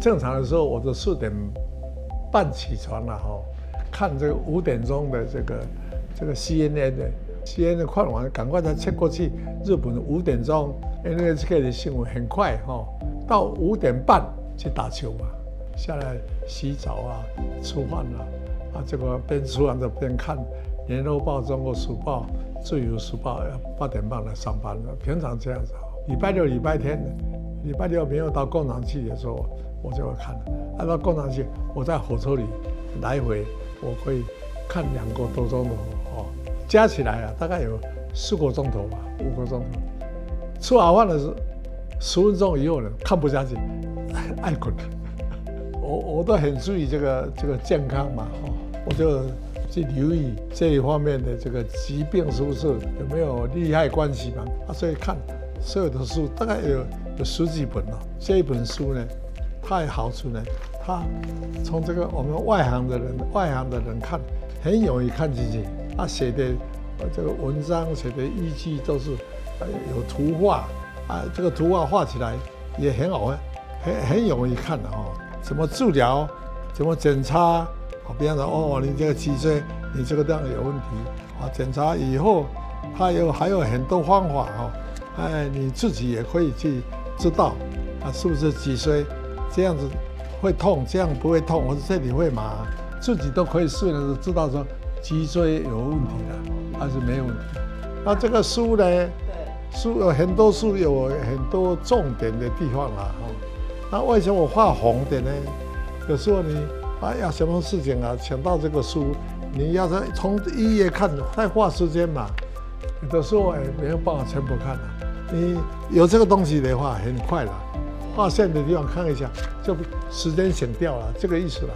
正常的时候，我都四点半起床了哈，看这个五点钟的这个这个 CNN 的 CNN 的快完，赶快再切过去。日本的五点钟 NHK 的新闻很快哈，到五点半去打球嘛，下来洗澡啊，吃饭了啊，这个边吃完就边看《联合报》《中国时报》《自由时报》，八点半来上班了。平常这样子，礼拜六、礼拜天，礼拜六没有到工厂去的时候。我就会看，按照工厂去，我在火车里来回，我可以看两个多钟头哦，加起来啊，大概有四个钟头吧，五个钟头。吃晚饭的时候，十分钟以后呢，看不下去，爱困。我我都很注意这个这个健康嘛，哈，我就去留意这一方面的这个疾病是不是有没有利害关系嘛，啊，所以看所有的书大概有有十几本了，这一本书呢。它有好处呢，它从这个我们外行的人、外行的人看，很容易看进去。他写的这个文章写的依据都是有图画啊，这个图画画起来也很好，很很容易看的哦。怎么治疗？怎么检查？啊，比方说哦，你这个脊椎，你这个地方有问题啊，检查以后，它有还有很多方法哦，哎，你自己也可以去知道啊，是不是脊椎？这样子会痛，这样不会痛，或者这里会麻，自己都可以试的知道说脊椎有问题了，还是没有问题。那这个书呢？对，书有很多书有很多重点的地方啊。那为什么我画红的呢？有时候你啊要什么事情啊，想到这个书，你要是从一页看，太花时间嘛。有的时候哎没有办法全部看了。你有这个东西的话，很快了。划线的地方看一下，就时间省掉了，这个意思了。